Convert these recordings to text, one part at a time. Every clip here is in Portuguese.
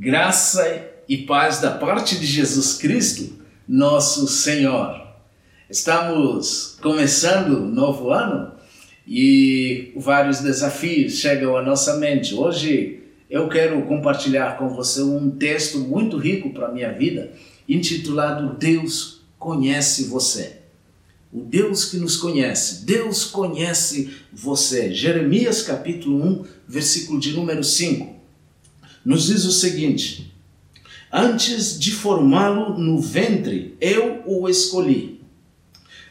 Graça e paz da parte de Jesus Cristo, nosso Senhor. Estamos começando um novo ano e vários desafios chegam à nossa mente. Hoje eu quero compartilhar com você um texto muito rico para a minha vida, intitulado Deus conhece você. O Deus que nos conhece, Deus conhece você. Jeremias capítulo 1, versículo de número 5 nos diz o seguinte: Antes de formá-lo no ventre, eu o escolhi.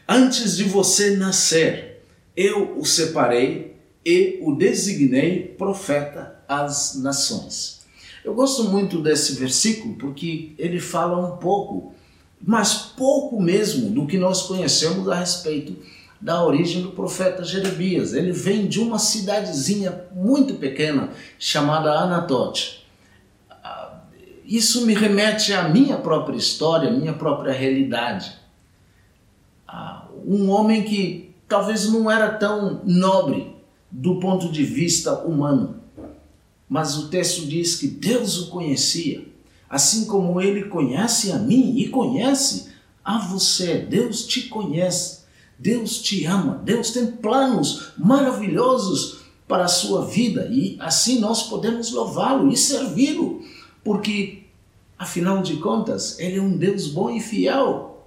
Antes de você nascer, eu o separei e o designei profeta às nações. Eu gosto muito desse versículo porque ele fala um pouco, mas pouco mesmo, do que nós conhecemos a respeito da origem do profeta Jeremias. Ele vem de uma cidadezinha muito pequena chamada Anatote. Isso me remete à minha própria história, à minha própria realidade. Um homem que talvez não era tão nobre do ponto de vista humano, mas o texto diz que Deus o conhecia, assim como ele conhece a mim e conhece a você. Deus te conhece, Deus te ama, Deus tem planos maravilhosos para a sua vida e assim nós podemos louvá-lo e servi-lo porque, afinal de contas, Ele é um Deus bom e fiel,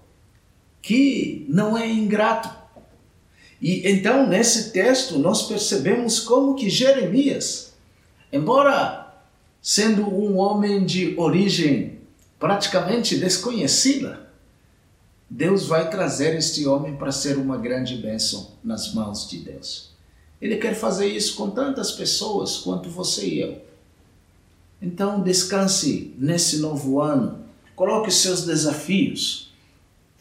que não é ingrato. E então, nesse texto, nós percebemos como que Jeremias, embora sendo um homem de origem praticamente desconhecida, Deus vai trazer este homem para ser uma grande bênção nas mãos de Deus. Ele quer fazer isso com tantas pessoas quanto você e eu. Então, descanse nesse novo ano. Coloque seus desafios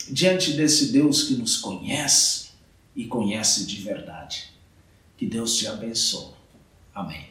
diante desse Deus que nos conhece e conhece de verdade. Que Deus te abençoe. Amém.